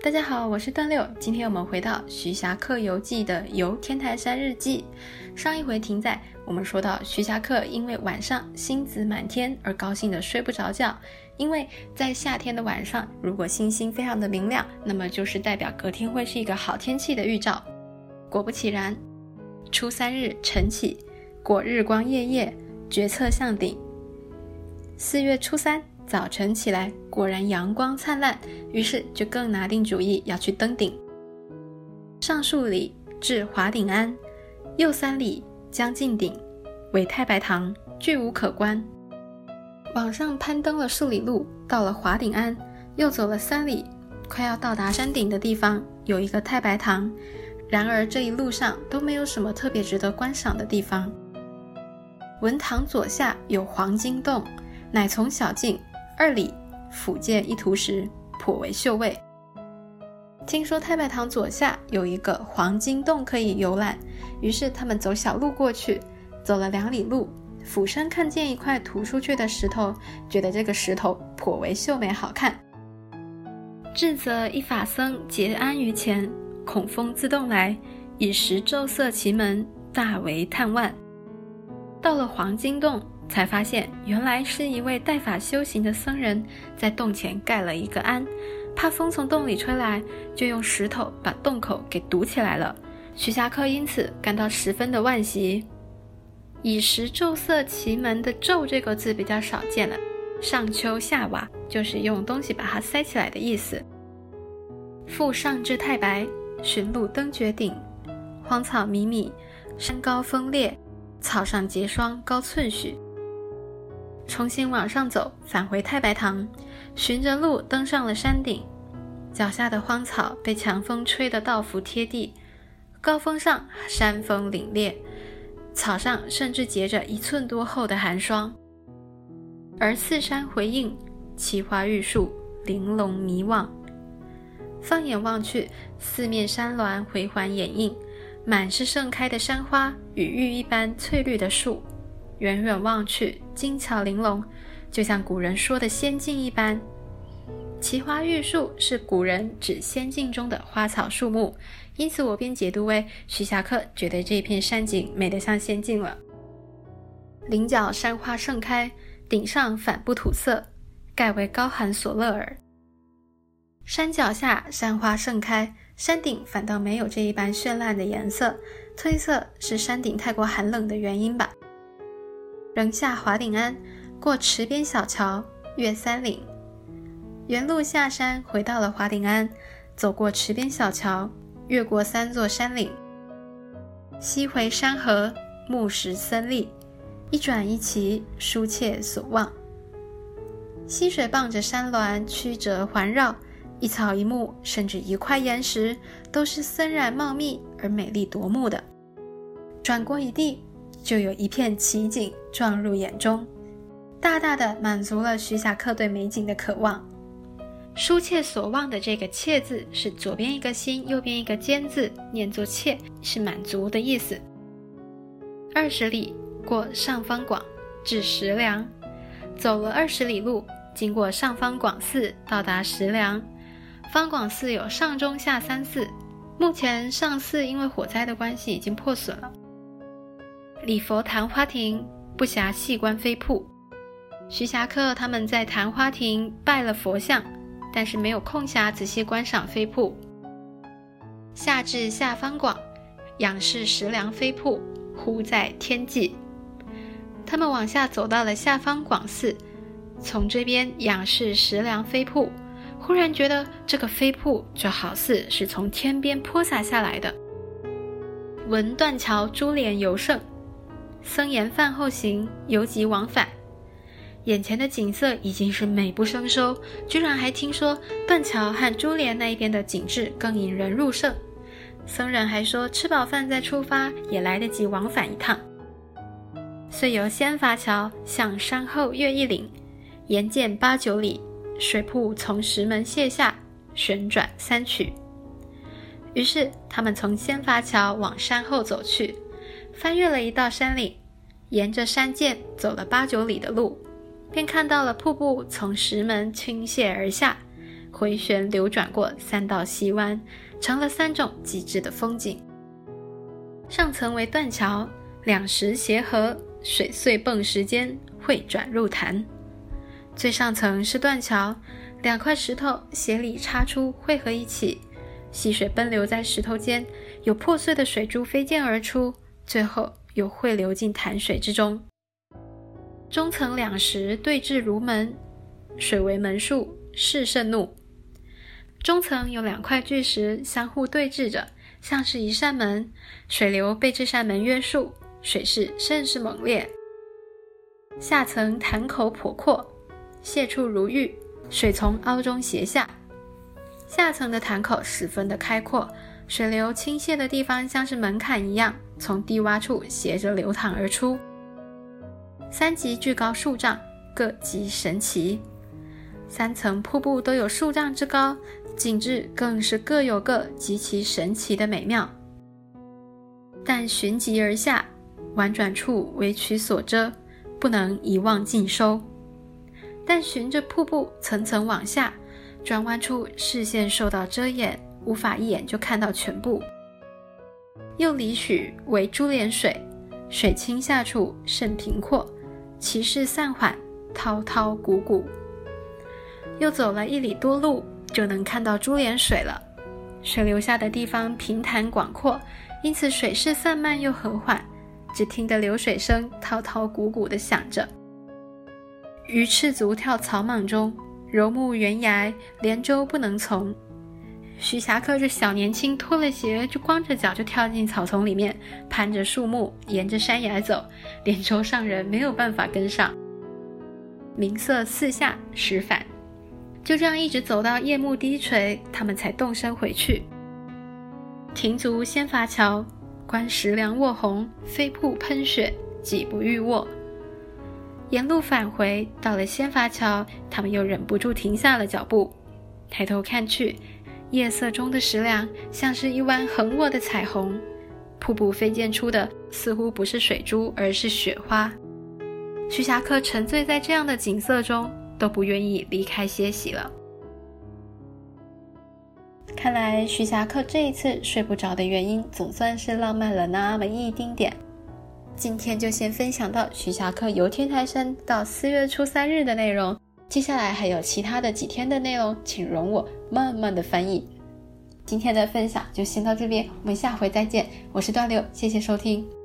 大家好，我是段六。今天我们回到《徐霞客游记》的游天台山日记。上一回停在我们说到徐霞客因为晚上星子满天而高兴的睡不着觉，因为在夏天的晚上，如果星星非常的明亮，那么就是代表隔天会是一个好天气的预兆。果不其然，初三日晨起，果日光夜夜，决策向顶。四月初三。早晨起来，果然阳光灿烂，于是就更拿定主意要去登顶。上数里至华顶庵，右三里将进顶，为太白堂，俱无可观。往上攀登了数里路，到了华顶庵，又走了三里，快要到达山顶的地方，有一个太白堂。然而这一路上都没有什么特别值得观赏的地方。文堂左下有黄金洞，乃从小径。二里甫见一图时，颇为秀味。听说太白堂左下有一个黄金洞可以游览，于是他们走小路过去。走了两里路，俯身看见一块凸出去的石头，觉得这个石头颇为秀美好看。智则一法僧结安于前，恐风自动来，以石昼色其门，大为叹惋。到了黄金洞。才发现，原来是一位带法修行的僧人，在洞前盖了一个庵，怕风从洞里吹来，就用石头把洞口给堵起来了。徐霞客因此感到十分的惋惜。以石昼色其门的“昼”这个字比较少见了，上丘下瓦就是用东西把它塞起来的意思。复上至太白，寻路登绝顶，荒草迷密，山高峰烈，草上结霜高寸许。重新往上走，返回太白堂，循着路登上了山顶。脚下的荒草被强风吹得倒伏贴地，高峰上山峰凛冽，草上甚至结着一寸多厚的寒霜。而四山回应，奇花玉树，玲珑迷望。放眼望去，四面山峦回环掩映，满是盛开的山花与玉一般翠绿的树。远远望去，精巧玲珑，就像古人说的仙境一般。奇花玉树是古人指仙境中的花草树木，因此我便解读为徐霞客觉得这片山景美得像仙境了。岭角山花盛开，顶上反不吐色，盖为高寒所乐耳。山脚下山花盛开，山顶反倒没有这一般绚烂的颜色，推测是山顶太过寒冷的原因吧。仍下华顶庵，过池边小桥，越三岭，原路下山，回到了华顶庵。走过池边小桥，越过三座山岭，西回山河，木石森立，一转一奇，疏切所望。溪水傍着山峦曲折环绕，一草一木，甚至一块岩石，都是森然茂密而美丽夺目的。转过一地。就有一片奇景撞入眼中，大大的满足了徐霞客对美景的渴望。疏切所望的这个“切”字是左边一个心，右边一个尖字，念作“切”，是满足的意思。二十里过上方广，至石梁，走了二十里路，经过上方广寺，到达石梁。方广寺有上中下三寺，目前上寺因为火灾的关系已经破损了。礼佛昙花亭，不暇细观飞瀑。徐霞客他们在昙花亭拜了佛像，但是没有空暇仔细观赏飞瀑。下至下方广，仰视石梁飞瀑，忽在天际。他们往下走到了下方广寺，从这边仰视石梁飞瀑，忽然觉得这个飞瀑就好似是从天边泼洒下来的。闻断桥珠帘尤胜。僧言饭后行，犹急往返。眼前的景色已经是美不胜收，居然还听说断桥和珠帘那一边的景致更引人入胜。僧人还说，吃饱饭再出发也来得及往返一趟。遂由仙法桥向山后越一岭，沿涧八九里，水瀑从石门泻下，旋转三曲。于是他们从仙法桥往山后走去。翻越了一道山岭，沿着山涧走了八九里的路，便看到了瀑布从石门倾泻而下，回旋流转过三道溪湾，成了三种极致的风景。上层为断桥，两石协合，水碎迸石间汇转入潭。最上层是断桥，两块石头斜里插出汇合一起，溪水奔流在石头间，有破碎的水珠飞溅而出，最后又汇流进潭水之中。中层两石对峙如门，水为门数，势甚怒。中层有两块巨石相互对峙着。像是一扇门，水流被这扇门约束，水势甚是猛烈。下层潭口颇阔，泻处如玉，水从凹中斜下。下层的潭口十分的开阔，水流倾泻的地方像是门槛一样，从低洼处斜着流淌而出。三级巨高数丈，各极神奇。三层瀑布都有数丈之高。景致更是各有各极其神奇的美妙，但循级而下，婉转处为曲所遮，不能一望尽收；但循着瀑布层层往下，转弯处视线受到遮掩，无法一眼就看到全部。又离许为珠帘水，水清下处甚平阔，其势散缓，滔滔汩汩。又走了一里多路。就能看到珠帘水了，水流下的地方平坦广阔，因此水势散漫又和缓，只听得流水声滔滔汩汩地响着。鱼赤足跳草莽中，柔木悬崖连舟不能从。徐霞客这小年轻脱了鞋就光着脚就跳进草丛里面，攀着树木，沿着山崖走，连舟上人没有办法跟上。明色四下，时返。就这样一直走到夜幕低垂，他们才动身回去。停足仙筏桥，观石梁卧红，飞瀑喷雪，几不欲卧。沿路返回，到了仙筏桥，他们又忍不住停下了脚步，抬头看去，夜色中的石梁像是一弯横卧的彩虹，瀑布飞溅出的似乎不是水珠，而是雪花。徐霞客沉醉在这样的景色中。都不愿意离开歇息了。看来徐霞客这一次睡不着的原因，总算是浪漫了那么一丁点。今天就先分享到徐霞客游天台山到四月初三日的内容，接下来还有其他的几天的内容，请容我慢慢的翻译。今天的分享就先到这边，我们下回再见。我是段六，谢谢收听。